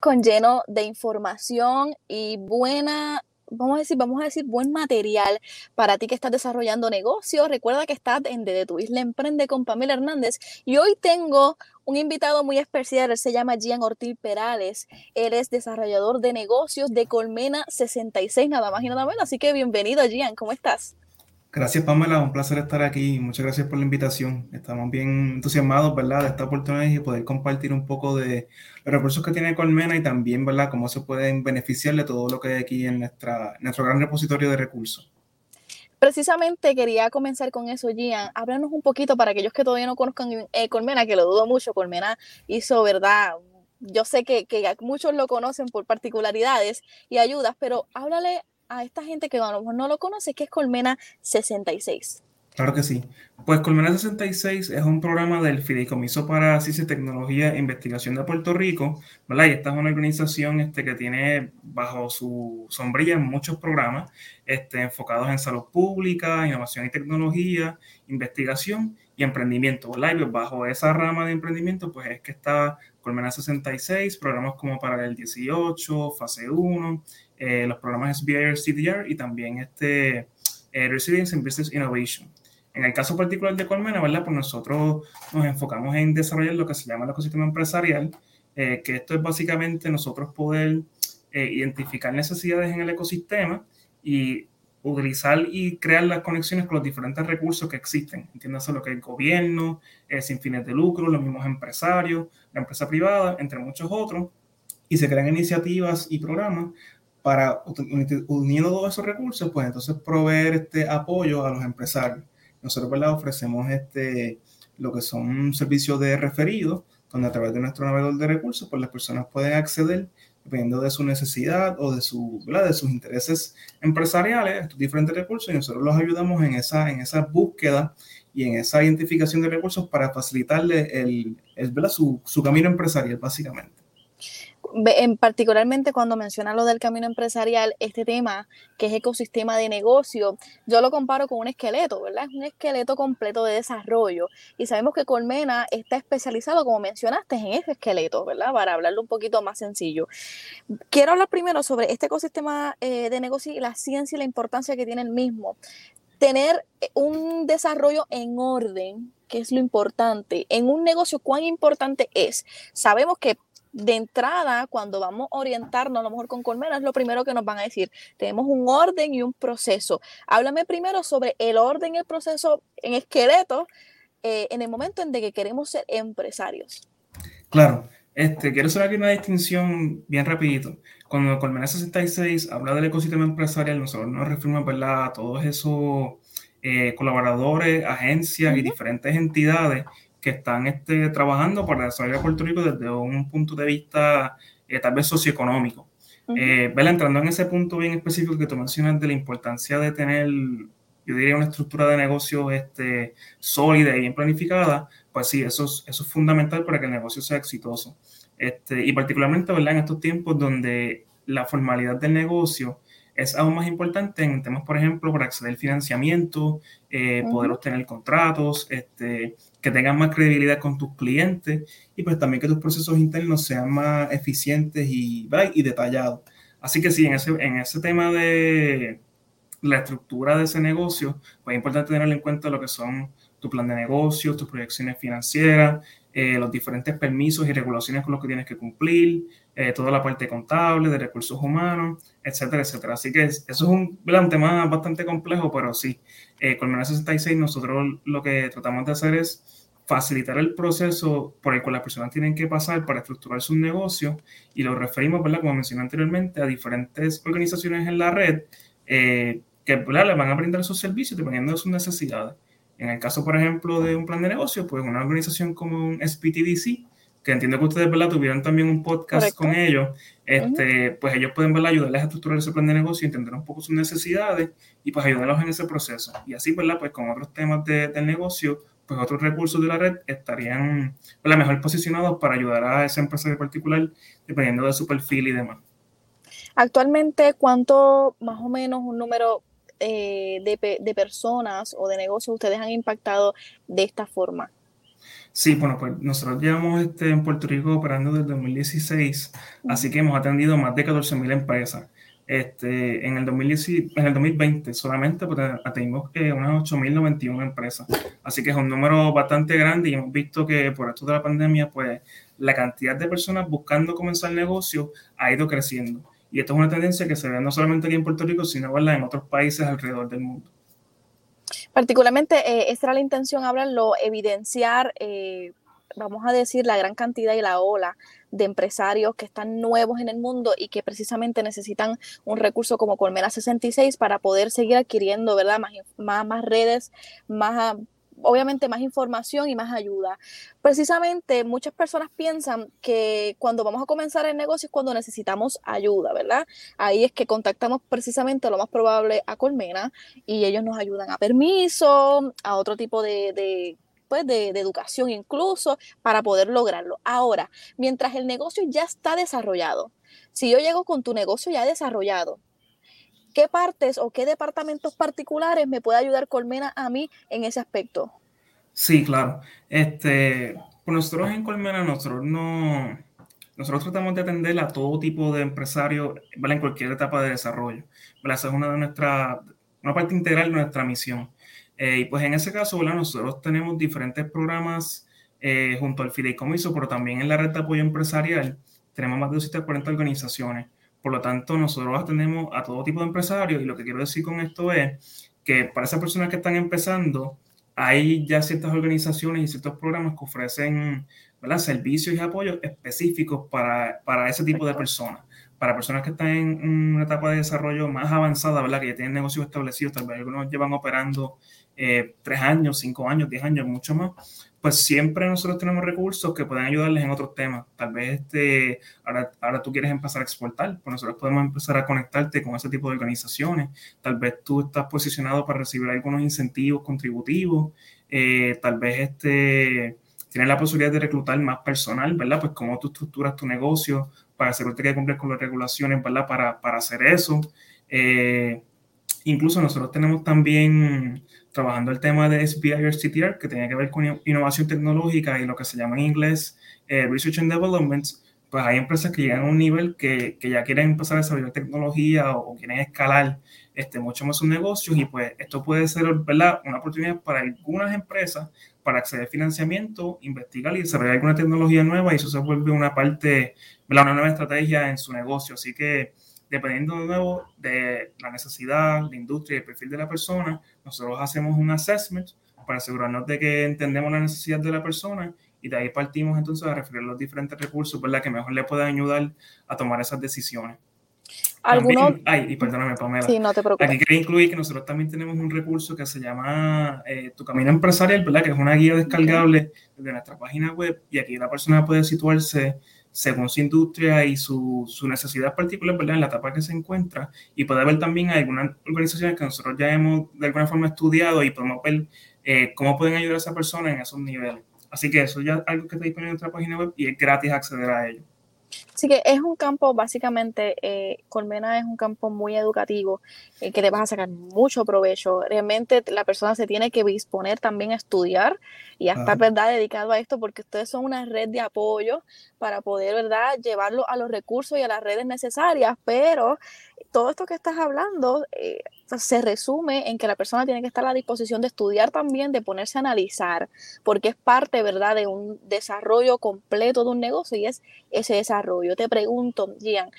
Con lleno de información y buena, vamos a decir, vamos a decir buen material para ti que estás desarrollando negocios. Recuerda que estás en Desde tu Isla Emprende con Pamela Hernández y hoy tengo un invitado muy especial, se llama Gian Ortiz Perales, él es desarrollador de negocios de Colmena 66, nada más y nada menos, así que bienvenido Gian, ¿cómo estás? Gracias, Pamela. Un placer estar aquí. Muchas gracias por la invitación. Estamos bien entusiasmados, ¿verdad?, de esta oportunidad y poder compartir un poco de los recursos que tiene Colmena y también, ¿verdad?, cómo se pueden beneficiar de todo lo que hay aquí en nuestra, nuestro gran repositorio de recursos. Precisamente quería comenzar con eso, Gian. Háblanos un poquito para aquellos que todavía no conozcan eh, Colmena, que lo dudo mucho. Colmena hizo, ¿verdad? Yo sé que, que muchos lo conocen por particularidades y ayudas, pero háblale a esta gente que a lo mejor no lo conoce, que es Colmena 66. Claro que sí. Pues Colmena 66 es un programa del Fideicomiso para Ciencia, Tecnología e Investigación de Puerto Rico, ¿verdad? Y esta es una organización este, que tiene bajo su sombrilla muchos programas este, enfocados en salud pública, innovación y tecnología, investigación y emprendimiento, ¿verdad? Pues, bajo esa rama de emprendimiento, pues es que está Colmena 66, programas como para el 18, fase 1, eh, los programas SBIR, CDR y también este eh, Resilience in Business Innovation. En el caso particular de Colmena, ¿verdad? Pues nosotros nos enfocamos en desarrollar lo que se llama el ecosistema empresarial, eh, que esto es básicamente nosotros poder identificar necesidades en el ecosistema y utilizar y crear las conexiones con los diferentes recursos que existen. Entiéndase lo que es el gobierno, sin fines de lucro, los mismos empresarios, la empresa privada, entre muchos otros, y se crean iniciativas y programas para, uniendo todos esos recursos, pues entonces proveer este apoyo a los empresarios. Nosotros, ¿verdad? Ofrecemos este, lo que son servicios de referido, donde a través de nuestro navegador de recursos, pues las personas pueden acceder, dependiendo de su necesidad o de, su, de sus intereses empresariales, estos diferentes recursos, y nosotros los ayudamos en esa, en esa búsqueda y en esa identificación de recursos para facilitarle el, el su, su camino empresarial, básicamente en particularmente cuando menciona lo del camino empresarial, este tema que es ecosistema de negocio, yo lo comparo con un esqueleto, ¿verdad? Es un esqueleto completo de desarrollo y sabemos que Colmena está especializado, como mencionaste, en ese esqueleto, ¿verdad? Para hablarlo un poquito más sencillo. Quiero hablar primero sobre este ecosistema eh, de negocio y la ciencia y la importancia que tiene el mismo. Tener eh, un desarrollo en orden, que es lo importante. En un negocio, ¿cuán importante es? Sabemos que de entrada, cuando vamos a orientarnos, a lo mejor con Colmena, es lo primero que nos van a decir. Tenemos un orden y un proceso. Háblame primero sobre el orden y el proceso en esqueleto eh, en el momento en que queremos ser empresarios. Claro, este, quiero hacer aquí una distinción bien rapidito. Cuando Colmena 66 habla del ecosistema empresarial, nosotros nos referimos a todos esos eh, colaboradores, agencias y diferentes entidades que están este, trabajando para desarrollar Puerto Rico desde un punto de vista eh, tal vez socioeconómico. Eh, entrando en ese punto bien específico que tú mencionas de la importancia de tener, yo diría, una estructura de negocio este, sólida y bien planificada, pues sí, eso es, eso es fundamental para que el negocio sea exitoso. Este, y particularmente ¿verdad? en estos tiempos donde la formalidad del negocio es aún más importante en temas, por ejemplo, para acceder al financiamiento, eh, poder obtener contratos, este, que tengan más credibilidad con tus clientes y pues también que tus procesos internos sean más eficientes y, y detallados. Así que sí, en ese, en ese tema de la estructura de ese negocio, pues es importante tener en cuenta lo que son tu plan de negocio, tus proyecciones financieras, eh, los diferentes permisos y regulaciones con los que tienes que cumplir, eh, toda la parte contable, de recursos humanos, etcétera, etcétera. Así que eso es un, un, tema bastante complejo, pero sí, eh, con el 66 nosotros lo que tratamos de hacer es facilitar el proceso por el cual las personas tienen que pasar para estructurar su negocio y lo referimos, ¿verdad? como mencioné anteriormente, a diferentes organizaciones en la red eh, que ¿verdad? les van a brindar sus servicios dependiendo de sus necesidades. En el caso, por ejemplo, de un plan de negocio, pues una organización como un SPTDC, que entiendo que ustedes ¿verdad? tuvieron también un podcast con ellos, este, pues ellos pueden ¿verdad? ayudarles a estructurar ese plan de negocio, entender un poco sus necesidades y pues ayudarlos en ese proceso. Y así, ¿verdad? Pues con otros temas de, del negocio, pues otros recursos de la red estarían la mejor posicionados para ayudar a esa empresa en particular, dependiendo de su perfil y demás. Actualmente, ¿cuánto más o menos un número eh, de, de personas o de negocios ustedes han impactado de esta forma? Sí, bueno, pues nosotros llevamos este, en Puerto Rico operando desde 2016, así que hemos atendido más de 14.000 empresas. Este, en, el 2020, en el 2020 solamente pues, atendimos que unas 8.091 empresas, así que es un número bastante grande y hemos visto que por esto de la pandemia, pues la cantidad de personas buscando comenzar el negocio ha ido creciendo. Y esto es una tendencia que se ve no solamente aquí en Puerto Rico, sino en otros países alrededor del mundo. Particularmente, eh, esta era la intención, hablarlo, evidenciar, eh, vamos a decir, la gran cantidad y la ola de empresarios que están nuevos en el mundo y que precisamente necesitan un recurso como Colmena 66 para poder seguir adquiriendo, ¿verdad? Más, más, más redes, más obviamente más información y más ayuda. Precisamente muchas personas piensan que cuando vamos a comenzar el negocio es cuando necesitamos ayuda, ¿verdad? Ahí es que contactamos precisamente lo más probable a Colmena y ellos nos ayudan a permiso, a otro tipo de, pues de, de, educación incluso, para poder lograrlo. Ahora, mientras el negocio ya está desarrollado, si yo llego con tu negocio ya desarrollado, ¿Qué partes o qué departamentos particulares me puede ayudar Colmena a mí en ese aspecto? Sí, claro. Este, pues nosotros en Colmena, nosotros no, nosotros tratamos de atender a todo tipo de empresarios, ¿vale? En cualquier etapa de desarrollo. Esa es una de nuestras, una parte integral de nuestra misión. Eh, y pues en ese caso, ¿verdad? Nosotros tenemos diferentes programas eh, junto al Fideicomiso, pero también en la red de apoyo empresarial tenemos más de 240 organizaciones. Por lo tanto, nosotros atendemos a todo tipo de empresarios y lo que quiero decir con esto es que para esas personas que están empezando, hay ya ciertas organizaciones y ciertos programas que ofrecen servicios y apoyos específicos para, para ese tipo de personas. Para personas que están en una etapa de desarrollo más avanzada, ¿verdad? que ya tienen negocios establecidos, tal vez algunos llevan operando eh, tres años, cinco años, diez años, mucho más, pues siempre nosotros tenemos recursos que pueden ayudarles en otros temas. Tal vez este, ahora, ahora tú quieres empezar a exportar, pues nosotros podemos empezar a conectarte con ese tipo de organizaciones. Tal vez tú estás posicionado para recibir algunos incentivos contributivos, eh, tal vez este, tienes la posibilidad de reclutar más personal, ¿verdad? Pues cómo tú estructuras tu negocio para asegurarte que cumples con las regulaciones, ¿verdad? Para, para hacer eso. Eh, incluso nosotros tenemos también trabajando el tema de SBIR CTR, que tiene que ver con innovación tecnológica y lo que se llama en inglés eh, Research and Development, pues hay empresas que llegan a un nivel que, que ya quieren empezar a desarrollar tecnología o, quieren escalar este, mucho más sus negocios y pues esto puede ser ¿verdad? una oportunidad para algunas empresas para acceder a financiamiento, investigar y desarrollar alguna tecnología nueva y eso se vuelve una parte, ¿verdad? una nueva estrategia en su negocio. Así que dependiendo de nuevo de la necesidad, la industria y el perfil de la persona, nosotros hacemos un assessment para asegurarnos de que entendemos la necesidad de la persona y de ahí partimos entonces a referir los diferentes recursos ¿verdad? que mejor le puedan ayudar a tomar esas decisiones. ¿Alguno? ay, y perdóname, Pamela. Sí, no te preocupes. Aquí quería incluir que nosotros también tenemos un recurso que se llama eh, Tu Camino Empresarial, ¿verdad? Que es una guía descargable desde nuestra página web y aquí la persona puede situarse según su industria y su, su necesidad particular, ¿verdad? En la etapa que se encuentra y puede ver también algunas organizaciones que nosotros ya hemos de alguna forma estudiado y podemos ver eh, cómo pueden ayudar a esa persona en esos niveles. Así que eso ya es algo que está disponible en nuestra página web y es gratis acceder a ello. Así que es un campo, básicamente, eh, Colmena es un campo muy educativo, eh, que te vas a sacar mucho provecho. Realmente la persona se tiene que disponer también a estudiar y a estar, ¿verdad?, dedicado a esto, porque ustedes son una red de apoyo para poder, ¿verdad?, llevarlo a los recursos y a las redes necesarias, pero todo esto que estás hablando eh, se resume en que la persona tiene que estar a la disposición de estudiar también, de ponerse a analizar, porque es parte, ¿verdad?, de un desarrollo completo de un negocio y es ese desarrollo. Te pregunto, Gian,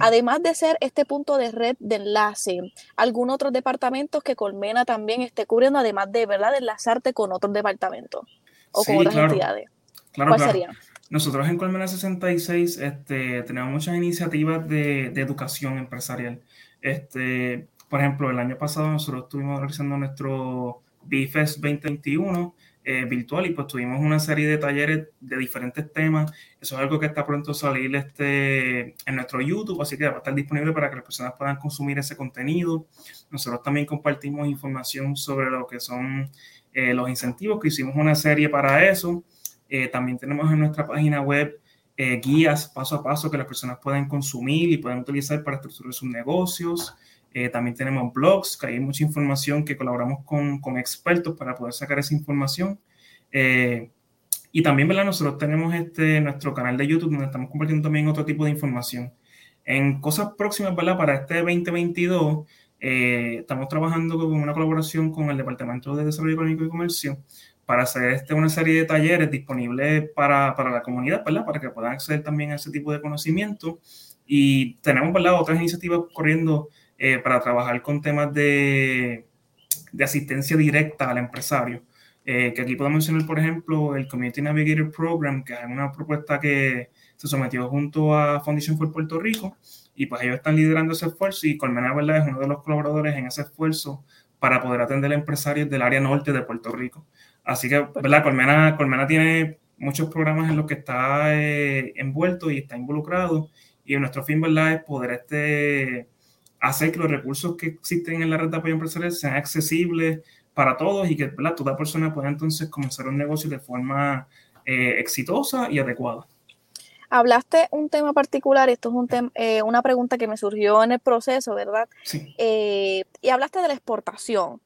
además de ser este punto de red de enlace, ¿algún otro departamento que Colmena también esté cubriendo, además de, ¿verdad?, de enlazarte con otros departamentos o con otras entidades? Claro, ¿Cuál sería? Nosotros en Colmena 66 este, tenemos muchas iniciativas de, educación empresarial. Este, por ejemplo, el año pasado nosotros estuvimos realizando nuestro BFES 2021 eh, virtual y pues tuvimos una serie de talleres de diferentes temas. Eso es algo que está pronto a salir este, en nuestro YouTube, así que va a estar disponible para que las personas puedan consumir ese contenido. Nosotros también compartimos información sobre lo que son eh, los incentivos, que hicimos una serie para eso. Eh, también tenemos en nuestra página web eh, guías paso a paso que las personas pueden consumir y pueden utilizar para estructurar sus negocios. Eh, también tenemos blogs, que hay mucha información que colaboramos con, con expertos para poder sacar esa información. Y también, ¿verdad? Nosotros tenemos este, nuestro canal de YouTube donde estamos compartiendo también otro tipo de información. En cosas próximas, ¿verdad? Para este 2022, eh, estamos trabajando con una colaboración con el Departamento de Desarrollo Económico y Comercio para hacer este, una serie de talleres disponibles para, para, la comunidad. Para que puedan acceder también a ese tipo de conocimiento. Y tenemos, ¿verdad? Otras iniciativas corriendo eh, para trabajar con temas de, de, asistencia directa al empresario. Eh, que aquí puedo mencionar, por ejemplo, el Community Navigator Program, que es una propuesta que se sometió junto a Foundation for Puerto Rico, y pues ellos están liderando ese esfuerzo y Colmena, ¿verdad? Es uno de los colaboradores en ese esfuerzo para poder atender a empresarios del área norte de Puerto Rico. Así que, ¿verdad? Colmena, Colmena tiene muchos programas en los que está eh, envuelto y está involucrado y nuestro fin, ¿verdad?, es poder este, hacer que los recursos que existen en la red de apoyo empresarial sean accesibles para todos y que ¿verdad? toda persona pueda entonces comenzar un negocio de forma eh, exitosa y adecuada. Hablaste un tema particular, esto es un tema, eh, una pregunta que me surgió en el proceso, ¿verdad? Sí. Eh, y hablaste de la exportación,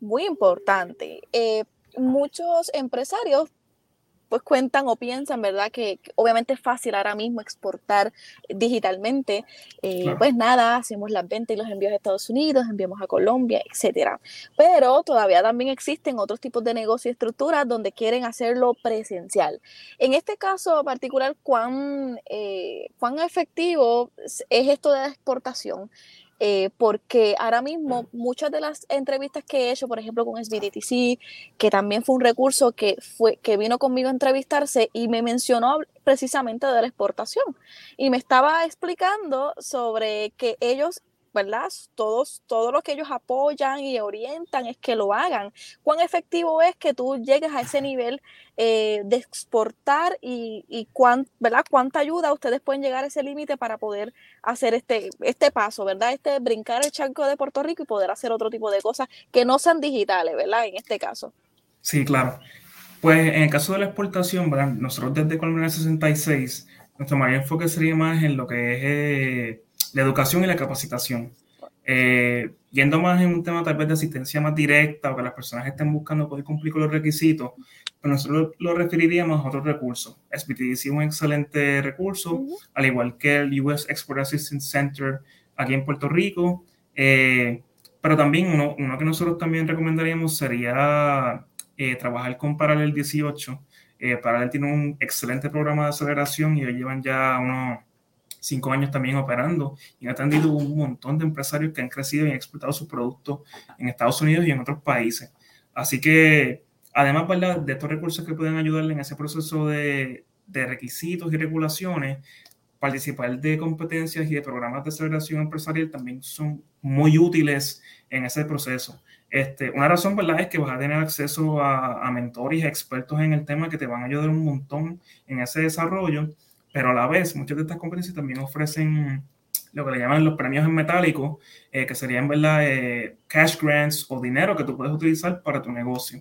muy importante. Muchos empresarios pues cuentan o piensan, ¿verdad? Que, obviamente es fácil ahora mismo exportar digitalmente. Eh, pues nada, hacemos las ventas y los envíos a Estados Unidos, enviamos a Colombia, etcétera. Pero todavía también existen otros tipos de negocios y estructuras donde quieren hacerlo presencial. En este caso particular, ¿cuán, eh, cuán efectivo es esto de la exportación? Eh, porque ahora mismo muchas de las entrevistas que he hecho, por ejemplo con SBDTC, que también fue un recurso que, fue, que vino conmigo a entrevistarse y me mencionó precisamente de la exportación. Y me estaba explicando sobre que ellos ¿verdad? Todos, todo lo que ellos apoyan y orientan es que lo hagan. ¿Cuán efectivo es que tú llegues a ese nivel eh, de exportar y, y ¿verdad? cuánta ayuda ustedes pueden llegar a ese límite para poder hacer este, este paso, ¿verdad? Este brincar el charco de Puerto Rico y poder hacer otro tipo de cosas que no sean digitales, ¿verdad? En este caso. Sí, claro. Pues en el caso de la exportación, ¿verdad? nosotros desde Colombia 66, nuestro mayor enfoque sería más en lo que es eh, la educación y la capacitación. Eh, yendo más en un tema tal vez de asistencia más directa o que las personas estén buscando poder cumplir con los requisitos, pues nosotros lo, referiríamos a otros recursos. SBTC es un excelente recurso, al igual que el US Export Assistance Center aquí en Puerto Rico. Eh, pero también uno, uno, que nosotros también recomendaríamos sería eh, trabajar con Paralel 18. Paralel tiene un excelente programa de aceleración y ellos llevan ya unos cinco años también operando y han atendido un montón de empresarios que han crecido y han exportado sus productos en Estados Unidos y en otros países. Así que, además ¿verdad? de estos recursos que pueden ayudarle en ese proceso de, requisitos y regulaciones, participar de competencias y de programas de aceleración empresarial también son muy útiles en ese proceso. Este, una razón, ¿verdad?, es que vas a tener acceso a, a mentores expertos en el tema que te van a ayudar un montón en ese desarrollo pero a la vez muchas de estas competencias también ofrecen lo que le llaman los premios en metálico, eh, que serían ¿verdad? Eh, cash grants o dinero que tú puedes utilizar para tu negocio.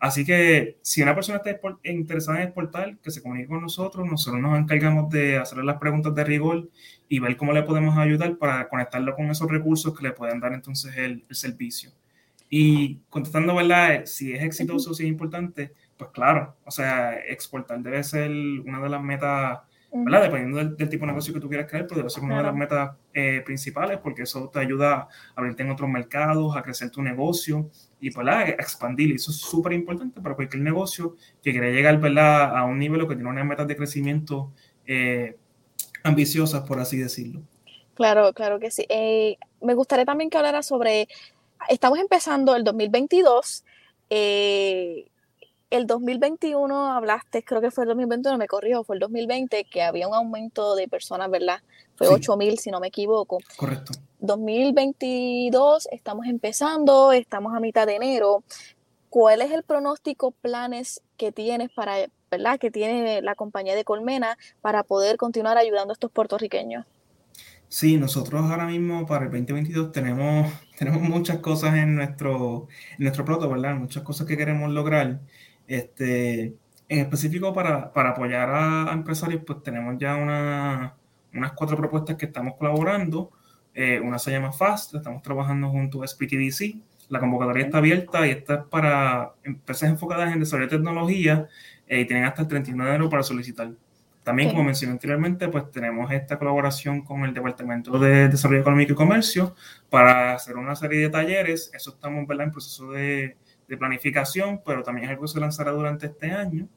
Así que si una persona está interesada en exportar, que se comunique con nosotros, nosotros nos encargamos de hacerle las preguntas de rigor y ver cómo le podemos ayudar para conectarlo con esos recursos que le pueden dar entonces el, el servicio. Y contestando, ¿verdad? Si es exitoso, si es importante, pues claro, o sea, exportar debe ser una de las metas Dependiendo del, tipo de negocio que tú quieras crear, pues debe ser una de las metas eh, principales porque eso te ayuda a abrirte en otros mercados, a crecer tu negocio y pues, a expandir. Y eso es súper importante para cualquier negocio que quiera llegar ¿verdad? a un nivel o que tiene unas metas de crecimiento eh, ambiciosas, por así decirlo. Claro, claro que sí. Eh, me gustaría también que hablara sobre, estamos empezando el 2022. Eh, el 2021 hablaste, creo que fue el 2021, me corrijo, fue el 2020, que había un aumento de personas, ¿verdad? Fue 8 mil, si no me equivoco. Correcto. 2022, estamos empezando, estamos a mitad de enero. ¿Cuál es el pronóstico, planes que tienes para, ¿verdad? Que tiene la compañía de Colmena para poder continuar ayudando a estos puertorriqueños? Sí, nosotros ahora mismo para el 2022 tenemos, tenemos muchas cosas en nuestro, en nuestro plato, ¿verdad? Muchas cosas que queremos lograr. Este, en específico para, apoyar a, empresarios, pues tenemos ya unas cuatro propuestas que estamos colaborando. Eh, una se llama FAST, estamos trabajando junto a SPTDC. La convocatoria está abierta y esta es para empresas enfocadas en desarrollo de tecnología y tienen hasta el 31 de enero para solicitar. También, como mencioné anteriormente, pues tenemos esta colaboración con el Departamento de Desarrollo Económico y Comercio para hacer una serie de talleres. Eso estamos en proceso de, de, planificación, pero también es algo que se lanzará durante este año.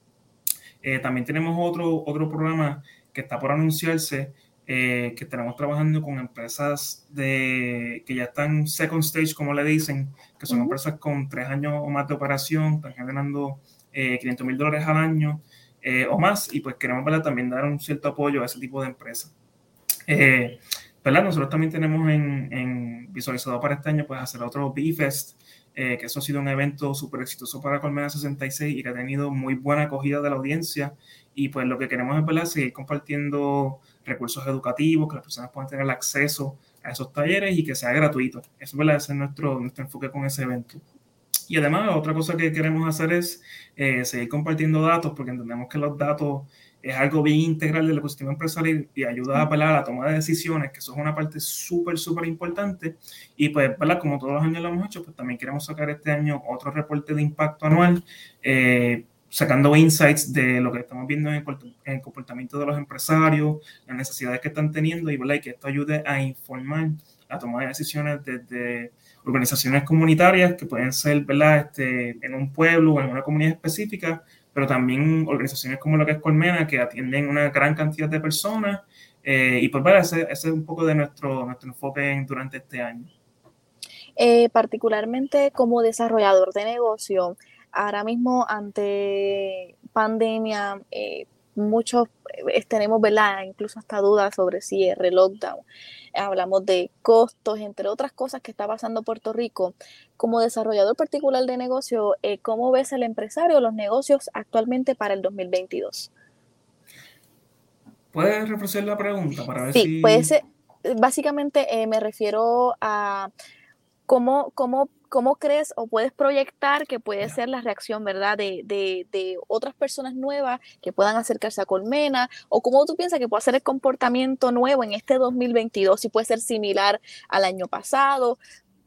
Eh, también tenemos otro, otro programa que está por anunciarse, eh, que tenemos trabajando con empresas de, que ya están second stage, como le dicen, que son empresas con tres años o más de operación, están generando eh, 500 mil dólares al año eh, o más, y pues queremos también dar un cierto apoyo a ese tipo de empresas. Eh, Nosotros también tenemos en, visualizado para este año pues hacer otro B-Fest, eh, que eso ha sido un evento súper exitoso para Colmena 66 y que ha tenido muy buena acogida de la audiencia. Y pues lo que queremos es ¿verdad? seguir compartiendo recursos educativos, que las personas puedan tener acceso a esos talleres y que sea gratuito. Eso ¿verdad? Es nuestro, nuestro enfoque con ese evento. Y además, otra cosa que queremos hacer es eh, seguir compartiendo datos, porque entendemos que los datos es algo bien integral del ecosistema empresarial y ayuda a apelar a la toma de decisiones, que eso es una parte súper, súper importante. Y pues, ¿verdad? Como todos los años lo hemos hecho, pues también queremos sacar este año otro reporte de impacto anual, eh, sacando insights de lo que estamos viendo en el, comportamiento de los empresarios, las necesidades que están teniendo y, ¿verdad? y que esto ayude a informar la toma de decisiones desde organizaciones comunitarias que pueden ser, ¿verdad? Este, en un pueblo o en una comunidad específica, pero también organizaciones como lo que es Colmena, que atienden una gran cantidad de personas. Eh, y pues, ¿verdad? Ese, es un poco de nuestro, nuestro enfoque durante este año. Eh, particularmente como desarrollador de negocio, ahora mismo ante pandemia, eh, muchos tenemos, ¿verdad? Incluso hasta dudas sobre cierre, lockdown hablamos de costos, entre otras cosas que está pasando Puerto Rico. Como desarrollador particular de negocio, eh, ¿cómo ves el empresario los negocios actualmente para el 2022? ¿Puedes refrescar la pregunta para ver sí, si... puede ser, básicamente eh, me refiero a cómo, cómo ¿cómo crees o puedes proyectar que puede ser la reacción, verdad, de, de, otras personas nuevas que puedan acercarse a Colmena? ¿O cómo tú piensas que puede ser el comportamiento nuevo en este 2022? Si puede ser similar al año pasado.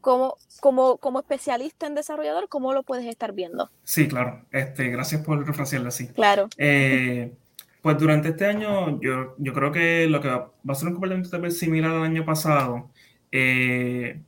Como, como, como especialista en desarrollador, ¿cómo lo puedes estar viendo? Sí, claro. Este, gracias por refrasearlo así. Claro. Eh, pues durante este año yo, yo creo que lo que va, a ser un comportamiento similar al año pasado, eh,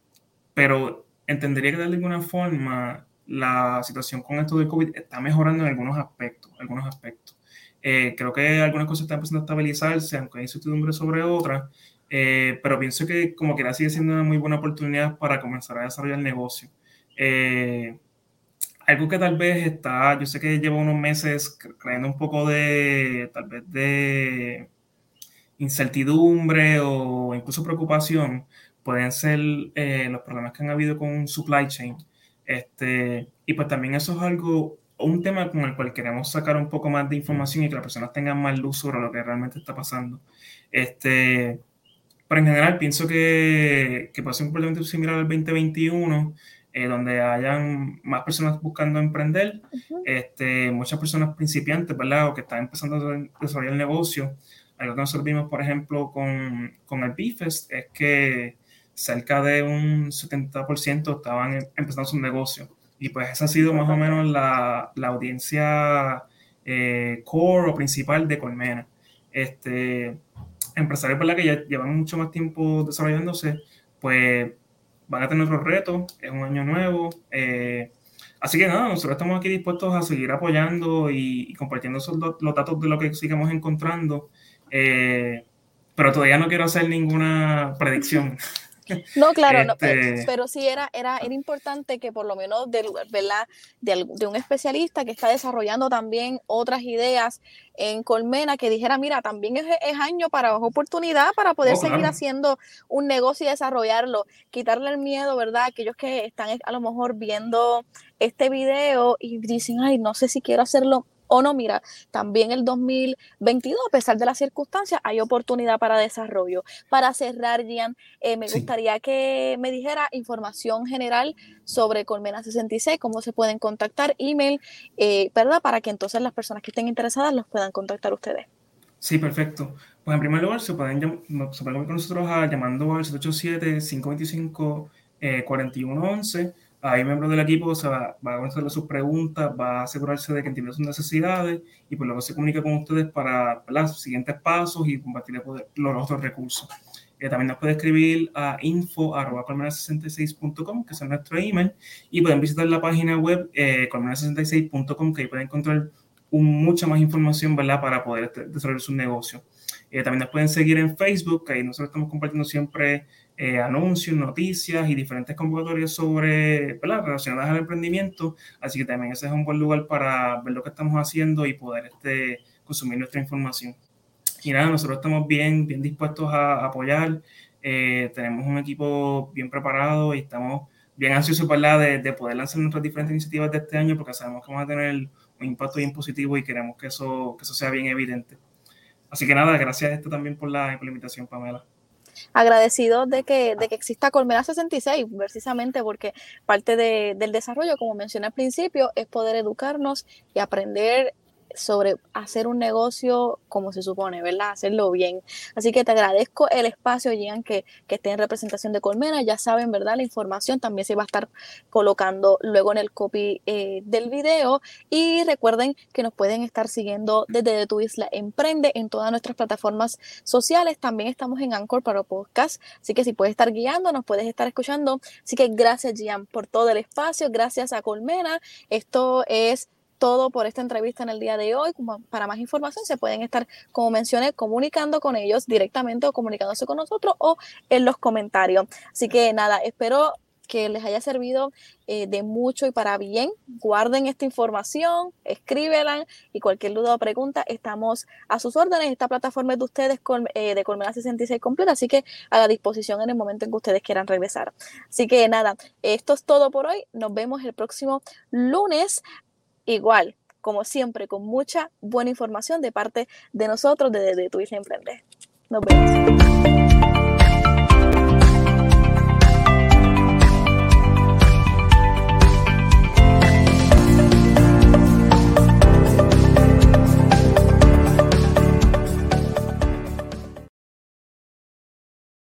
pero entendería que de alguna forma la situación con esto del COVID está mejorando en algunos aspectos, algunos aspectos. Eh, creo que algunas cosas están empezando a estabilizarse, aunque hay incertidumbre sobre otras, eh, pero pienso que como que sigue siendo una muy buena oportunidad para comenzar a desarrollar el negocio. Eh, algo que tal vez está, yo sé que lleva unos meses creando un poco de, tal vez de incertidumbre o incluso preocupación, pueden ser eh, los problemas que han habido con supply chain. Este, y pues también eso es algo, un tema con el cual queremos sacar un poco más de información y que las personas tengan más luz sobre lo que realmente está pasando. Este, pero en general pienso que, que puede ser un problema similar al 2021, eh, donde hayan más personas buscando emprender, este, muchas personas principiantes, ¿verdad? O que están empezando a desarrollar el negocio. Algo que nosotros vimos, por ejemplo, con, con el BIFEST es que cerca de un 70% estaban em, empezando su negocio. Y pues esa ha sido más o menos la, la audiencia eh, core o principal de Colmena. Este, empresarios ¿verdad? que ya llevan mucho más tiempo desarrollándose, pues van a tener otros retos, es un año nuevo. Eh, así que nada, nosotros estamos aquí dispuestos a seguir apoyando y, compartiendo los datos de lo que sigamos encontrando. Eh, pero todavía no quiero hacer ninguna predicción. No, claro, no, este pero, sí era, era, era importante que por lo menos de, ¿verdad? De, de, un especialista que está desarrollando también otras ideas en Colmena, que dijera, mira, también es, año para oportunidad para poder oh, seguir haciendo un negocio y desarrollarlo, quitarle el miedo, ¿verdad? Aquellos que están a lo mejor viendo este video y dicen, ay, no sé si quiero hacerlo o no, mira, también el 2022, a pesar de las circunstancias, hay oportunidad para desarrollo. Para cerrar, Gian, eh, me gustaría que me dijera información general sobre Colmena 66, cómo se pueden contactar, email, eh, ¿verdad? Para que entonces las personas que estén interesadas los puedan contactar ustedes. Sí, perfecto. Pues en primer lugar, se pueden, se pueden con nosotros llamando al 787-525-4111 Hay miembros del equipo va, a hacerle sus preguntas, va a asegurarse de que entiende sus necesidades y por luego se comunica con ustedes para los siguientes pasos y compartir los otros recursos. Eh, también nos puede escribir a info.colmena66.com, que es nuestro email, y pueden visitar la página web eh, colmena66.com, que ahí pueden encontrar mucha más información ¿verdad? para poder este, desarrollar su negocio. Eh, también nos pueden seguir en Facebook, ahí nosotros estamos compartiendo siempre eh, anuncios, noticias y diferentes convocatorias sobre, ¿verdad? relacionadas al emprendimiento. Así que también ese es un buen lugar para ver lo que estamos haciendo y poder este, consumir nuestra información. Y nada, nosotros estamos bien, bien dispuestos a apoyar. Eh, tenemos un equipo bien preparado y estamos bien ansiosos De, de, poder lanzar nuestras diferentes iniciativas de este año porque sabemos que vamos a tener un impacto bien positivo y queremos que eso, que eso sea bien evidente. Así que nada, gracias a esto también por la, por invitación, Pamela agradecidos de que, de que exista Colmena 66, precisamente porque parte de, del desarrollo, como mencioné al principio, es poder educarnos y aprender sobre hacer un negocio como se supone, ¿verdad? Hacerlo bien. Así que te agradezco el espacio, Gian, que, que esté en representación de Colmena. Ya saben, ¿verdad? La información también se va a estar colocando luego en el copy eh, del video. Y recuerden que nos pueden estar siguiendo desde tu isla Emprende en todas nuestras plataformas sociales. También estamos en Anchor para podcast. Así que si puedes estar guiando, nos puedes estar escuchando. Así que gracias, Gian, por todo el espacio. Gracias a Colmena. Esto es todo por esta entrevista en el día de hoy. Para más información se pueden estar, como mencioné, comunicando con ellos directamente o comunicándose con nosotros o en los comentarios. Así que nada, espero que les haya servido eh, de mucho y para bien. Guarden esta información, escríbela y cualquier duda o pregunta, estamos a sus órdenes. Esta plataforma es de ustedes eh, de Colmena 66 completa, así que a la disposición en el momento en que ustedes quieran regresar. Así que nada, esto es todo por hoy. Nos vemos el próximo lunes igual, como siempre, con mucha buena información de parte de nosotros, de, de Tu Isla Emprende. Nos vemos.